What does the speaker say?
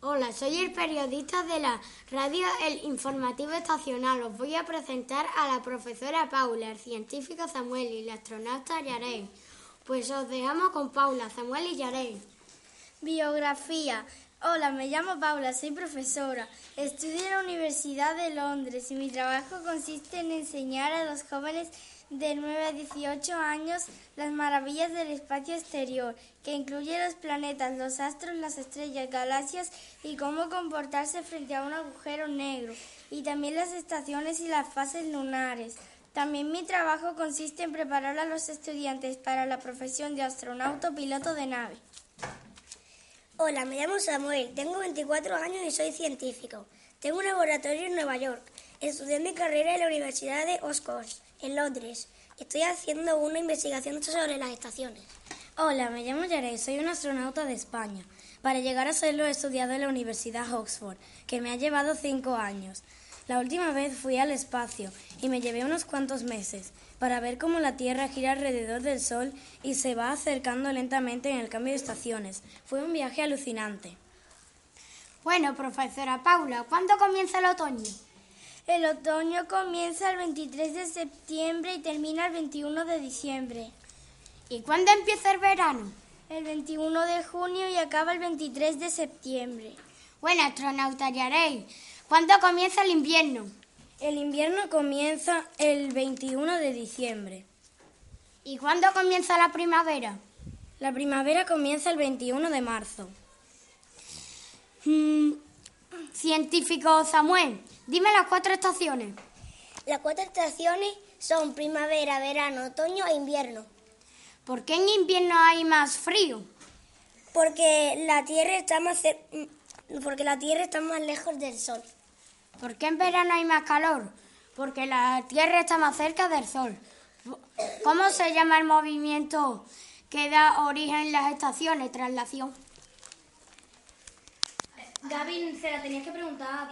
Hola, soy el periodista de la radio El Informativo Estacional. Os voy a presentar a la profesora Paula, el científico Samuel y la astronauta Yarey. Pues os dejamos con Paula, Samuel y Yarey. Biografía. Hola, me llamo Paula, soy profesora. Estudio en la Universidad de Londres y mi trabajo consiste en enseñar a los jóvenes de 9 a 18 años las maravillas del espacio exterior, que incluye los planetas, los astros, las estrellas, galaxias y cómo comportarse frente a un agujero negro, y también las estaciones y las fases lunares. También mi trabajo consiste en preparar a los estudiantes para la profesión de astronauta o piloto de nave. Hola, me llamo Samuel, tengo 24 años y soy científico. Tengo un laboratorio en Nueva York. Estudié mi carrera en la Universidad de Oxford en Londres. Estoy haciendo una investigación sobre las estaciones. Hola, me llamo Yarey, soy un astronauta de España. Para llegar a serlo he estudiado en la Universidad Oxford, que me ha llevado cinco años. La última vez fui al espacio y me llevé unos cuantos meses para ver cómo la Tierra gira alrededor del Sol y se va acercando lentamente en el cambio de estaciones. Fue un viaje alucinante. Bueno, profesora Paula, ¿cuándo comienza el otoño? El otoño comienza el 23 de septiembre y termina el 21 de diciembre. ¿Y cuándo empieza el verano? El 21 de junio y acaba el 23 de septiembre. Bueno, astronauta Yarey, ¿cuándo comienza el invierno? El invierno comienza el 21 de diciembre. ¿Y cuándo comienza la primavera? La primavera comienza el 21 de marzo. Mm, científico Samuel, Dime las cuatro estaciones. Las cuatro estaciones son primavera, verano, otoño e invierno. ¿Por qué en invierno hay más frío? Porque la Tierra está más mm, porque la Tierra está más lejos del Sol. ¿Por qué en verano hay más calor? Porque la Tierra está más cerca del Sol. ¿Cómo se llama el movimiento que da origen a las estaciones? Traslación. Gaby, se la tenías que preguntar a